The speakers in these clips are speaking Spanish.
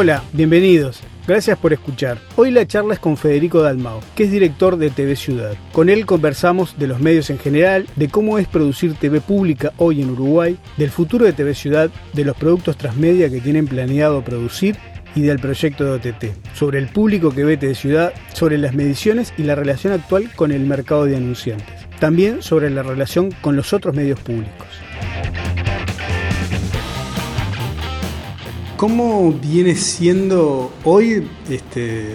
Hola, bienvenidos. Gracias por escuchar. Hoy la charla es con Federico Dalmao, que es director de TV Ciudad. Con él conversamos de los medios en general, de cómo es producir TV pública hoy en Uruguay, del futuro de TV Ciudad, de los productos transmedia que tienen planeado producir y del proyecto de OTT, sobre el público que ve TV Ciudad, sobre las mediciones y la relación actual con el mercado de anunciantes. También sobre la relación con los otros medios públicos. ¿Cómo viene siendo hoy este,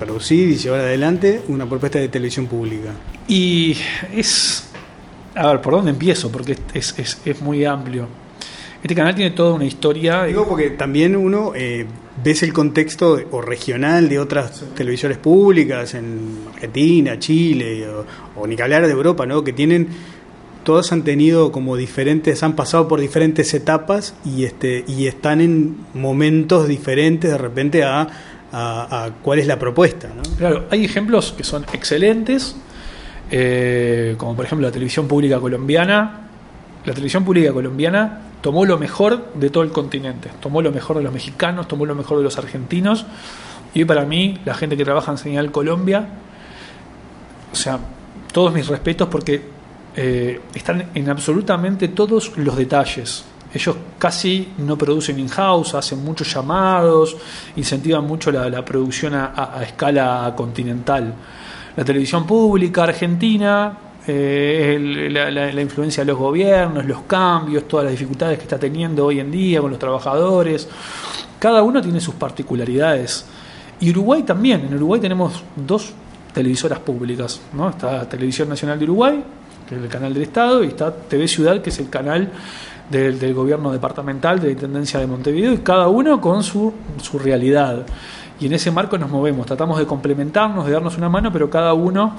producir y llevar adelante una propuesta de televisión pública? Y es. A ver, ¿por dónde empiezo? Porque es, es, es muy amplio. Este canal tiene toda una historia. Digo porque también uno eh, ves el contexto o regional de otras televisiones públicas en Argentina, Chile o, o ni que hablar de Europa, ¿no? Que tienen todos han tenido como diferentes, han pasado por diferentes etapas y este y están en momentos diferentes de repente a, a, cuál es la propuesta. Claro, hay ejemplos que son excelentes, eh, como por ejemplo la televisión pública colombiana. La televisión pública colombiana tomó lo mejor de todo el continente, tomó lo mejor de los mexicanos, tomó lo mejor de los argentinos. Y para mí, la gente que trabaja en Señal Colombia, o sea, todos mis respetos porque eh, están en absolutamente todos los detalles. Ellos casi no producen in-house, hacen muchos llamados, incentivan mucho la, producción a, escala continental. La televisión pública argentina, eh, la, la, influencia de los gobiernos, los cambios, todas las dificultades que está teniendo hoy en día con los trabajadores. Cada uno tiene sus particularidades. Y Uruguay también. En Uruguay tenemos dos televisoras públicas. ¿no? Está Televisión Nacional de Uruguay, que es el canal del Estado, y está TV Ciudad, que es el canal del, gobierno departamental, de la Intendencia de Montevideo, y cada uno con su, su realidad. Y en ese marco nos movemos, tratamos de complementarnos, de darnos una mano, pero cada uno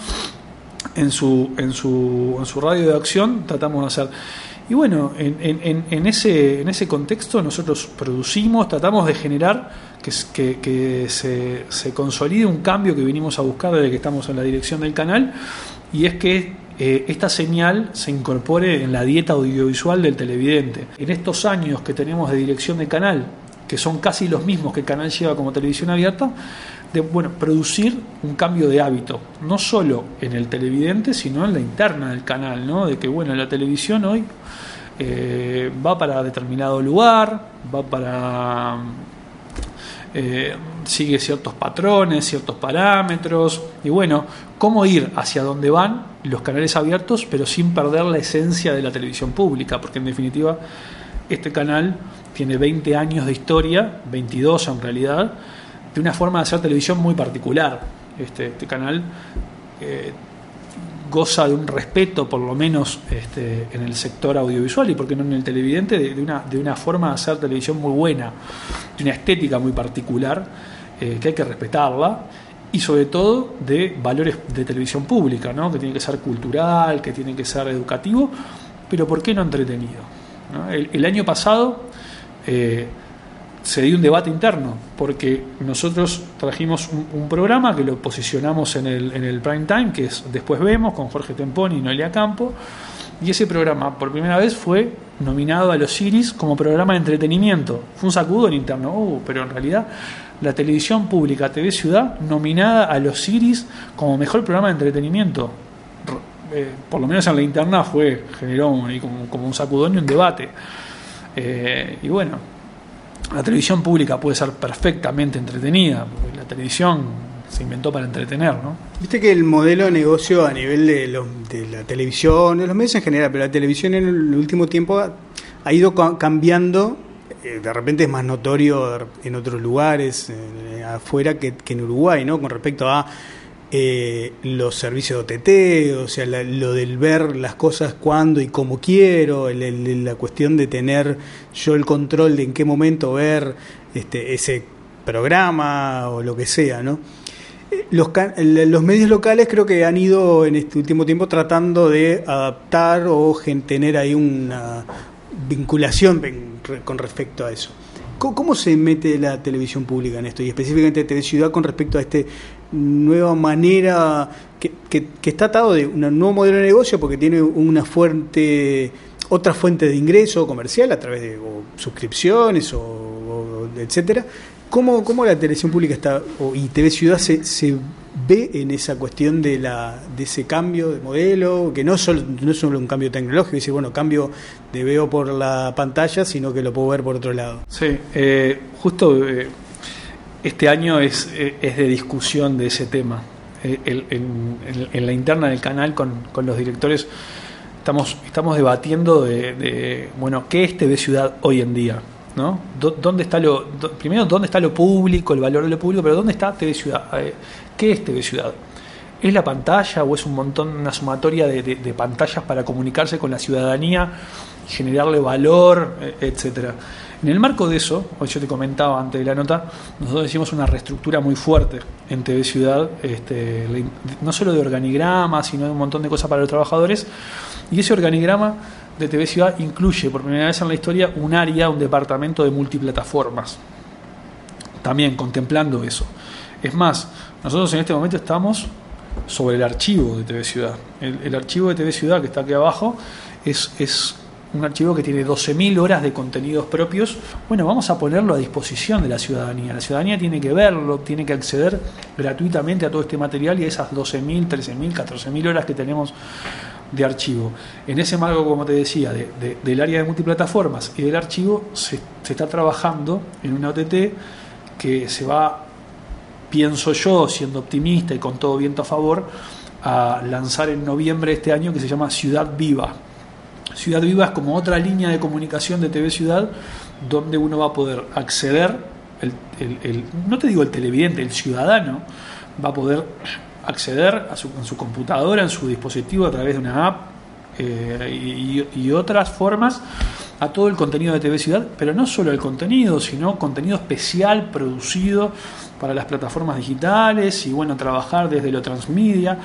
en su, en su, en su radio de acción tratamos de hacer. Y bueno, en, en, ese, en ese contexto nosotros producimos, tratamos de generar que, que, que se, se, consolide un cambio que vinimos a buscar desde que estamos en la dirección del canal, y es que eh, esta señal se incorpore en la dieta audiovisual del televidente. En estos años que tenemos de dirección de canal, que son casi los mismos que el canal lleva como televisión abierta, de bueno, producir un cambio de hábito, no solo en el televidente, sino en la interna del canal, ¿no? De que bueno, la televisión hoy eh, va para determinado lugar, va para eh, sigue ciertos patrones, ciertos parámetros, y bueno, cómo ir hacia donde van los canales abiertos, pero sin perder la esencia de la televisión pública, porque en definitiva este canal tiene 20 años de historia, 22 en realidad, de una forma de hacer televisión muy particular. Este, este canal eh, goza de un respeto, por lo menos este, en el sector audiovisual y, porque no en el televidente, de, una, de una forma de hacer televisión muy buena, de una estética muy particular, eh, que hay que respetarla, y sobre todo de valores de televisión pública, ¿no? que tiene que ser cultural, que tiene que ser educativo, pero ¿por qué no entretenido? El, año pasado eh, se dio un debate interno, porque nosotros trajimos un, programa que lo posicionamos en el, en el prime time, que es Después Vemos, con Jorge Temponi y Noelia Campo, y ese programa por primera vez fue nominado a los Iris como programa de entretenimiento. Fue un sacudo en interno, uh, pero en realidad la televisión pública TV Ciudad nominada a los Iris como mejor programa de entretenimiento. Eh, por lo menos en la interna fue generó como, como un sacudón y un debate. Eh, y bueno, la televisión pública puede ser perfectamente entretenida, porque la televisión se inventó para entretener, ¿no? Viste que el modelo de negocio a nivel de, de la televisión, de los medios en general, pero la televisión en el último tiempo ha, ido cambiando, eh, de repente es más notorio en otros lugares, eh, afuera, que, que en Uruguay, ¿no? Con respecto a eh, los servicios de OTT, o sea, lo del ver las cosas cuando y como quiero, la cuestión de tener yo el control de en qué momento ver este, ese programa o lo que sea, ¿no? Eh, los, los medios locales creo que han ido en este último tiempo tratando de adaptar o tener ahí una vinculación con respecto a eso. ¿Cómo, se mete la televisión pública en esto? Y específicamente TV Ciudad con respecto a esta nueva manera que, está atado de un nuevo modelo de negocio porque tiene una fuente, otra fuente de ingreso comercial a través de suscripciones o, etcétera, ¿Cómo, cómo la televisión pública está, o, y TV Ciudad se ve en esa cuestión de, la, de ese cambio de modelo, que no, solo, no es solo un cambio tecnológico, dice, bueno, cambio de veo por la pantalla, sino que lo puedo ver por otro lado. Sí, eh, justo eh, este año es, eh, es de discusión de ese tema. en, la interna del canal con, con los directores estamos, estamos debatiendo de, bueno, ¿qué es TV Ciudad hoy en día? ¿No? ¿Dónde está lo, primero, dónde está lo público, el valor de lo público, pero dónde está TV Ciudad? ¿Qué es TV Ciudad? ¿Es la pantalla o es un montón, una sumatoria de, pantallas para comunicarse con la ciudadanía, generarle valor, e, etcétera? En el marco de eso, hoy yo te comentaba antes de la nota, nosotros hicimos una reestructura muy fuerte en TV Ciudad, este, no solo de organigrama, sino de un montón de cosas para los trabajadores, y ese organigrama de TV Ciudad incluye por primera vez en la historia un área, un departamento de multiplataformas, también contemplando eso. Es más, nosotros en este momento estamos sobre el archivo de TV Ciudad. El, archivo de TV Ciudad que está aquí abajo es, es un archivo que tiene 12.000 horas de contenidos propios. Bueno, vamos a ponerlo a disposición de la ciudadanía. La ciudadanía tiene que verlo, tiene que acceder gratuitamente a todo este material y a esas 12.000, 13.000, 14.000 horas que tenemos de archivo. En ese marco, como te decía, del área de multiplataformas y del archivo, se, está trabajando en una OTT que se va pienso yo, siendo optimista y con todo viento a favor, a lanzar en noviembre de este año que se llama Ciudad Viva. Ciudad Viva es como otra línea de comunicación de TV Ciudad donde uno va a poder acceder, no te digo el televidente, el ciudadano va a poder acceder a su, en su computadora, en su dispositivo a través de una app eh, y, otras formas a todo el contenido de TV Ciudad, pero no solo el contenido, sino contenido especial producido para las plataformas digitales y bueno, trabajar desde lo transmedia.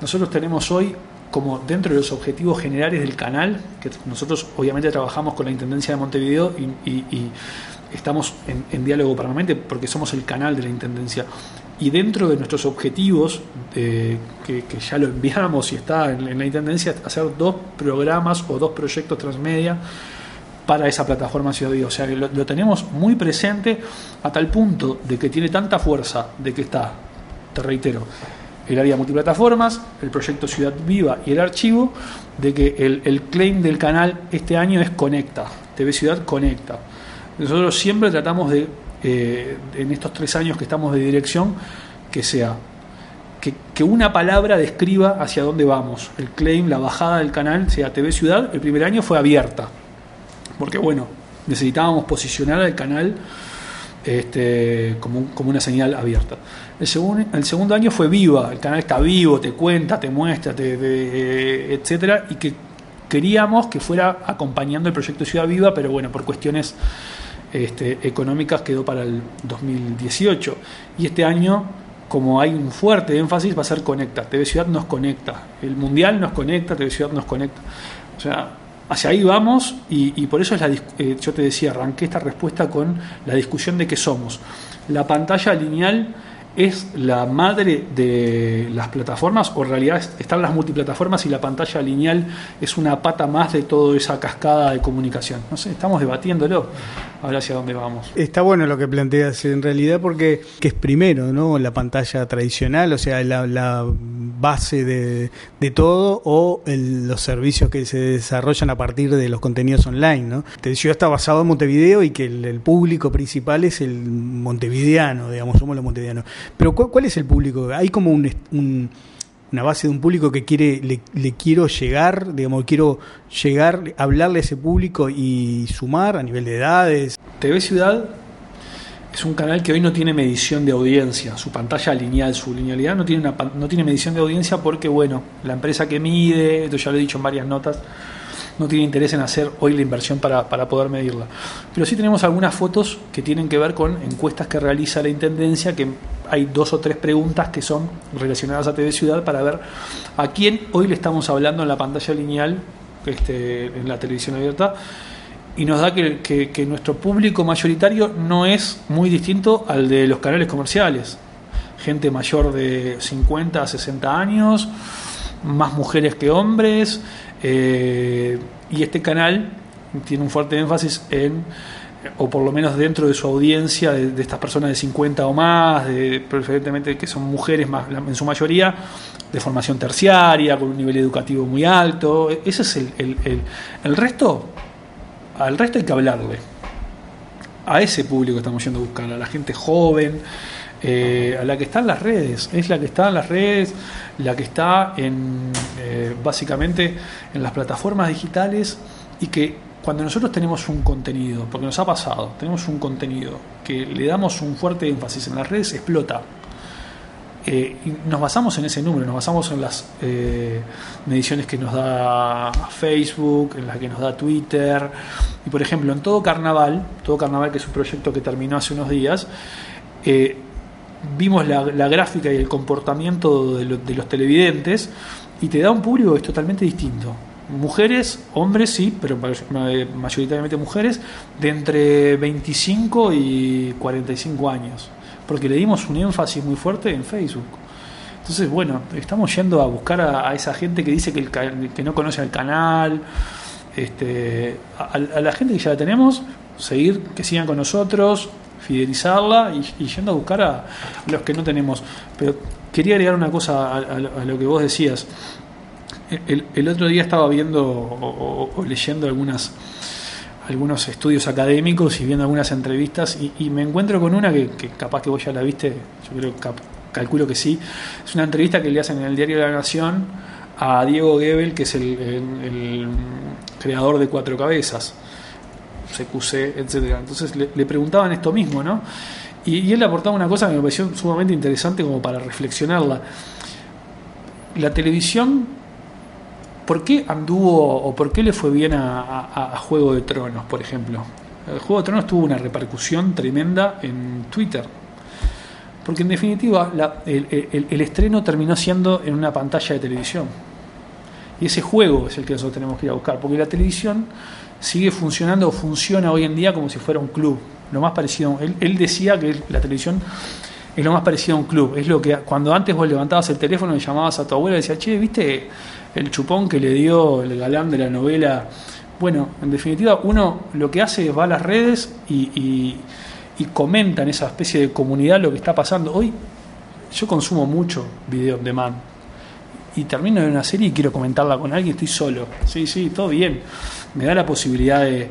Nosotros tenemos hoy como dentro de los objetivos generales del canal, que nosotros obviamente trabajamos con la Intendencia de Montevideo y, estamos en, diálogo permanente porque somos el canal de la Intendencia. Y dentro de nuestros objetivos, eh, que, ya lo enviamos y está en, la Intendencia, hacer dos programas o dos proyectos transmedia para esa plataforma Ciudad Viva. O sea, lo, lo, tenemos muy presente a tal punto de que tiene tanta fuerza de que está, te reitero, el área multiplataformas, el proyecto Ciudad Viva y el archivo, de que el, claim del canal este año es Conecta, TV Ciudad Conecta. Nosotros siempre tratamos de, eh, en estos tres años que estamos de dirección, que sea que, una palabra describa hacia dónde vamos. El claim, la bajada del canal, sea TV Ciudad, el primer año fue abierta porque bueno, necesitábamos posicionar al canal este, como, como, una señal abierta. El, segundo, el segundo año fue viva, el canal está vivo, te cuenta, te muestra, te, te, etcétera, y que queríamos que fuera acompañando el proyecto Ciudad Viva, pero bueno, por cuestiones este, económicas quedó para el 2018. Y este año, como hay un fuerte énfasis, va a ser Conecta. TV Ciudad nos conecta. El Mundial nos conecta, TV Ciudad nos conecta. O sea, hacia ahí vamos y, por eso es la, eh, yo te decía, arranqué esta respuesta con la discusión de qué somos. La pantalla lineal es la madre de las plataformas o en realidad están las multiplataformas y la pantalla lineal es una pata más de toda esa cascada de comunicación. No sé, estamos debatiéndolo ahora hacia dónde vamos. Está bueno lo que planteas en realidad porque que es primero, ¿no? La pantalla tradicional, o sea, la, base de, todo o los servicios que se desarrollan a partir de los contenidos online, ¿no? Te Ciudad está basado en Montevideo y que el, público principal es el montevideano, digamos, somos los montevideanos. Pero ¿cuál, es el público? Hay como un, una base de un público que quiere le, quiero llegar, digamos, quiero llegar, hablarle a ese público y sumar a nivel de edades. TV Ciudad es un canal que hoy no tiene medición de audiencia, su pantalla lineal, su linealidad no tiene, una, no tiene medición de audiencia porque, bueno, la empresa que mide, esto ya lo he dicho en varias notas, no tiene interés en hacer hoy la inversión para, poder medirla. Pero sí tenemos algunas fotos que tienen que ver con encuestas que realiza la Intendencia, que hay dos o tres preguntas que son relacionadas a TV Ciudad para ver a quién hoy le estamos hablando en la pantalla lineal, este, en la televisión abierta, y nos da que, nuestro público mayoritario no es muy distinto al de los canales comerciales. Gente mayor de 50 a 60 años, más mujeres que hombres, eh, y este canal tiene un fuerte énfasis en o por lo menos dentro de su audiencia, de, estas personas de 50 o más, de, preferentemente que son mujeres más, en su mayoría, de formación terciaria, con un nivel educativo muy alto. Ese es el, el, el, resto, al resto hay que hablarle. A ese público estamos yendo a buscar, a la gente joven, eh, a la que está en las redes, es la que está en las redes, la que está en eh, básicamente en las plataformas digitales y que cuando nosotros tenemos un contenido, porque nos ha pasado, tenemos un contenido que le damos un fuerte énfasis en las redes, explota. Eh, y nos basamos en ese número, nos basamos en las eh, mediciones que nos da Facebook, en las que nos da Twitter. Y por ejemplo, en todo carnaval, todo carnaval que es un proyecto que terminó hace unos días, vimos la, gráfica y el comportamiento de, de los televidentes y te da un público que es totalmente distinto mujeres, hombres sí, pero mayoritariamente mujeres, de entre 25 y 45 años, porque le dimos un énfasis muy fuerte en Facebook. Entonces, bueno, estamos yendo a buscar a, esa gente que dice que, el, que no conoce el canal, este, a, la gente que ya la tenemos, seguir, que sigan con nosotros, fidelizarla y, yendo a buscar a los que no tenemos. Pero quería agregar una cosa a lo que vos decías. El, otro día estaba viendo o, leyendo algunas algunos estudios académicos y viendo algunas entrevistas y, me encuentro con una que, capaz que vos ya la viste, yo creo calculo que sí, es una entrevista que le hacen en el diario de la Nación a Diego Gebel, que es el, creador de Cuatro Cabezas, CQC, etcétera. Entonces le, preguntaban esto mismo, ¿no? Y, y él aportaba una cosa que me pareció sumamente interesante como para reflexionarla. La televisión ¿Por qué anduvo o por qué le fue bien a, Juego de Tronos, por ejemplo? El Juego de Tronos tuvo una repercusión tremenda en Twitter. Porque en definitiva el, estreno terminó siendo en una pantalla de televisión. Y ese juego es el que nosotros tenemos que ir a buscar. Porque la televisión sigue funcionando o funciona hoy en día como si fuera un club. Lo más parecido. Él, él decía que la televisión es lo más parecido a un club. Es lo que cuando antes vos levantabas el teléfono y llamabas a tu abuela y decías, che, ¿viste el chupón que le dio el galán de la novela. Bueno, en definitiva, uno lo que hace es va a las redes y, comenta en esa especie de comunidad lo que está pasando. Hoy yo consumo mucho video on demand y termino de una serie y quiero comentarla con alguien, estoy solo. Sí, sí, todo bien. Me da la posibilidad de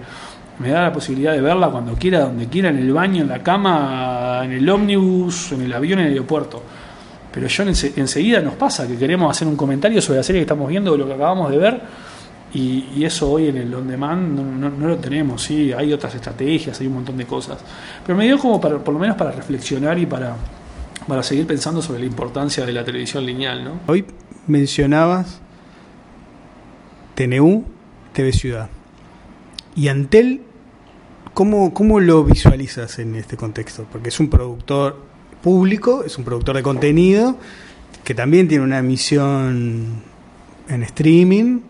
me da la posibilidad de verla cuando quiera, donde quiera, en el baño, en la cama, en el ómnibus, en el avión, en el aeropuerto. Pero yo enseguida nos pasa que queremos hacer un comentario sobre la serie que estamos viendo o lo que acabamos de ver y, eso hoy en el on demand no, lo tenemos, sí, hay otras estrategias, hay un montón de cosas. Pero me dio como para, por lo menos para reflexionar y para, para seguir pensando sobre la importancia de la televisión lineal. ¿no? Hoy mencionabas TNU, TV Ciudad. Y Antel, ¿cómo, ¿cómo lo visualizas en este contexto? Porque es un productor público, es un productor de contenido que también tiene una emisión en streaming,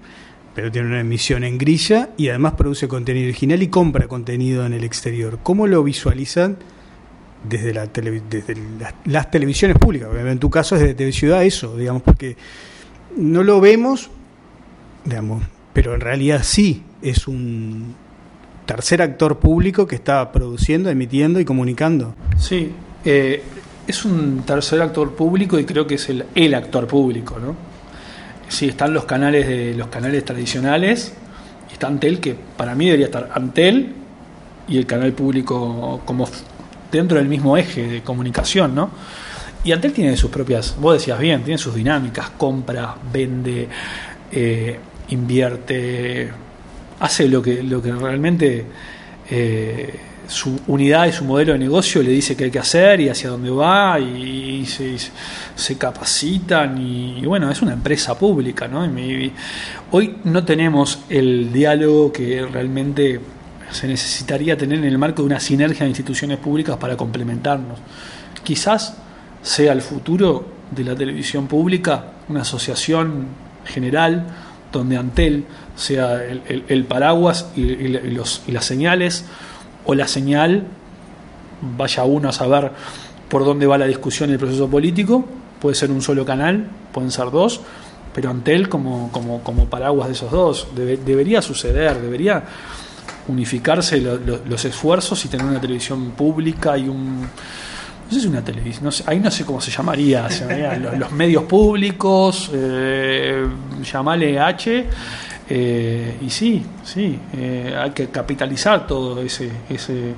pero tiene una emisión en grilla y además produce contenido original y compra contenido en el exterior. ¿Cómo lo visualizan desde, la desde las, televisiones públicas? En tu caso es de Ciudad eso, digamos, porque no lo vemos, digamos, pero en realidad sí es un tercer actor público que está produciendo, emitiendo y comunicando. Sí, eh, es un tercer actor público y creo que es el, el actor público, ¿no? Sí, están los canales de los canales tradicionales, está Antel, que para mí debería estar Antel y el canal público como dentro del mismo eje de comunicación, ¿no? Y Antel tiene sus propias, vos decías bien, tiene sus dinámicas, compra, vende, eh, invierte, hace lo que, lo que realmente eh, su unidad y su modelo de negocio le dice qué hay que hacer y hacia dónde va y, se, capacitan y, bueno, es una empresa pública, ¿no? hoy no tenemos el diálogo que realmente se necesitaría tener en el marco de una sinergia de instituciones públicas para complementarnos. Quizás sea el futuro de la televisión pública, una asociación general donde Antel sea el, paraguas y, los, y las señales o la señal, vaya uno a saber por dónde va la discusión y el proceso político, puede ser un solo canal, pueden ser dos, pero Antel como, como, como paraguas de esos dos, debería suceder, debería unificarse los esfuerzos y tener una televisión pública y un no sé si una televisión, ahí no sé cómo se llamaría, los, medios públicos, eh, llamale H, eh, y sí, sí, eh, hay que capitalizar todo ese, ese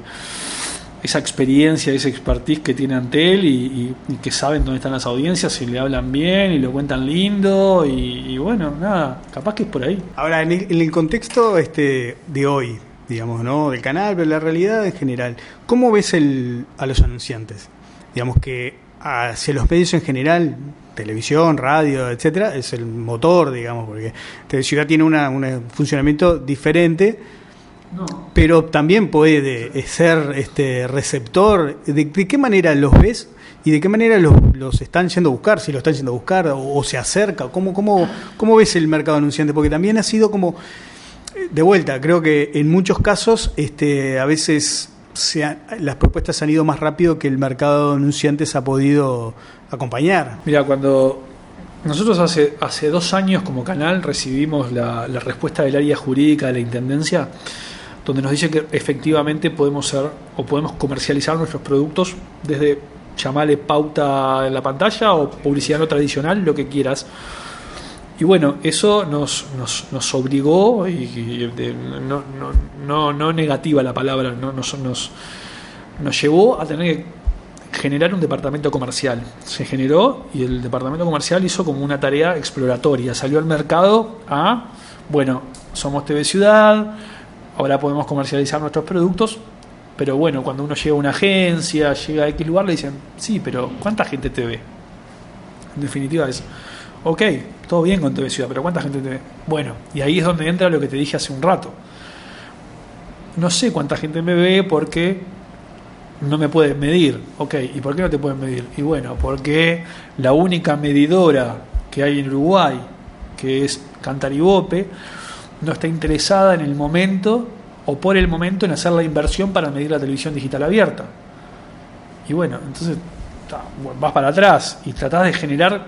esa experiencia, ese expertise que tiene ante él y, que saben dónde están las audiencias y le hablan bien y lo cuentan lindo y, bueno, nada, capaz que es por ahí. Ahora, en el, contexto este de hoy, digamos, ¿no? Del canal, pero la realidad en general, ¿cómo ves el, a los anunciantes? Digamos que hacia los medios en general, televisión, radio, etcétera, es el motor, digamos, porque Ciudad tiene un funcionamiento diferente pero también puede ser este receptor. ¿De, qué manera los ves y de qué manera los, los, están yendo a buscar? Si lo están yendo a buscar o, se acerca. ¿Cómo, cómo, ¿Cómo ves el mercado anunciante? Porque también ha sido como. De vuelta, creo que en muchos casos este, a veces se las propuestas han ido más rápido que el mercado anunciante se ha podido acompañar. Mira, cuando nosotros hace, hace dos años como canal recibimos la, la respuesta del área jurídica de la Intendencia donde nos dice que efectivamente podemos ser o podemos comercializar nuestros productos desde llamarle pauta en la pantalla o publicidad no tradicional, lo que quieras. Y bueno, eso nos, nos, nos obligó, y, no, no, no, negativa la palabra, no, nos, nos, nos llevó a tener que generar un departamento comercial. Se generó y el departamento comercial hizo como una tarea exploratoria. Salió al mercado a, bueno, somos TV Ciudad, ahora podemos comercializar nuestros productos, pero bueno, cuando uno llega a una agencia, llega a X lugar, le dicen, sí, pero ¿cuánta gente te ve? En definitiva es, ok, todo bien con TV Ciudad, pero ¿cuánta gente te ve? Bueno, y ahí es donde entra lo que te dije hace un rato. No sé cuánta gente me ve porque no me puedes medir. Ok, ¿y por qué no te pueden medir? Y bueno, porque la única medidora que hay en Uruguay, que es Cantaribope, no está interesada en el momento o por el momento en hacer la inversión para medir la televisión digital abierta. Y bueno, entonces vas para atrás y tratás de generar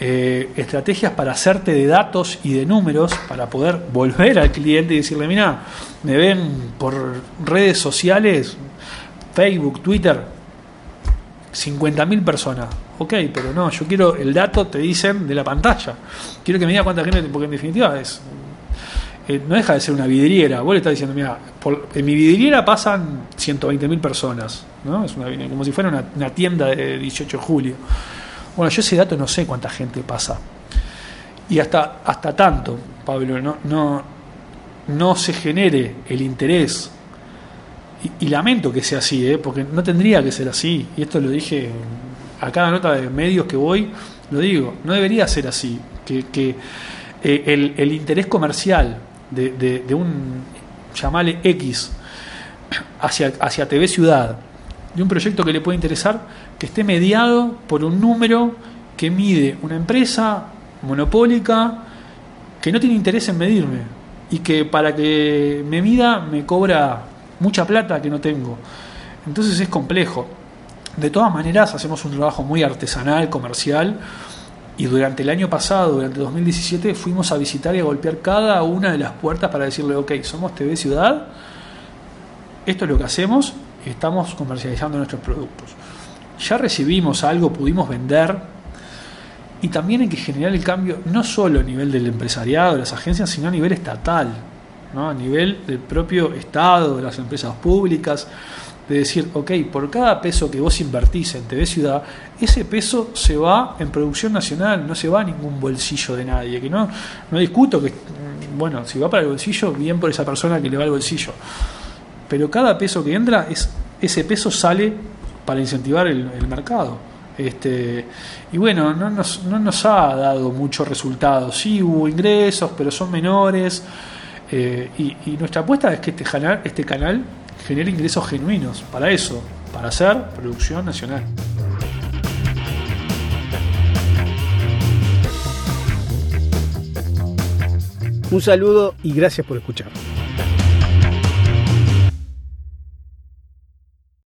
eh, estrategias para hacerte de datos y de números para poder volver al cliente y decirle, mira, me ven por redes sociales, Facebook, Twitter, 50.000 personas. Ok, pero no, yo quiero el dato, te dicen, de la pantalla. Quiero que me diga cuánta gente, porque en definitiva es eh, no deja de ser una vidriera. Vos le estás diciendo, mira, en mi vidriera pasan 120.000 personas, ¿no? Es como si fuera una, tienda de 18 de julio. Bueno, yo ese dato no sé cuánta gente pasa. Y hasta, hasta tanto, Pablo, no, no, no se genere el interés. Y, lamento que sea así, ¿eh? porque no tendría que ser así. Y esto lo dije a cada nota de medios que voy, lo digo, no debería ser así. Que, que eh, el, el interés comercial de, un, llamale X, hacia, hacia TV Ciudad, de un proyecto que le puede interesar, que esté mediado por un número que mide una empresa monopólica que no tiene interés en medirme y que para que me mida me cobra mucha plata que no tengo. Entonces es complejo. De todas maneras hacemos un trabajo muy artesanal, comercial, y durante el año pasado, durante 2017, fuimos a visitar y a golpear cada una de las puertas para decirle, ok, somos TV Ciudad, esto es lo que hacemos, estamos comercializando nuestros productos. Ya recibimos algo, pudimos vender, y también hay que generar el cambio no solo a nivel del empresariado, de las agencias, sino a nivel estatal, ¿no? a nivel del propio Estado, de las empresas públicas, de decir, ok, por cada peso que vos invertís en TV Ciudad, ese peso se va en producción nacional, no se va a ningún bolsillo de nadie. Que no, no discuto que, bueno, si va para el bolsillo, bien por esa persona que le va al bolsillo. Pero cada peso que entra, es, ese peso sale para incentivar el, mercado. Este, y bueno, no nos, no nos ha dado muchos resultados. Sí hubo ingresos, pero son menores. Eh, y, y, nuestra apuesta es que este canal, este canal genera ingresos genuinos para eso, para hacer producción nacional. Un saludo y gracias por escuchar.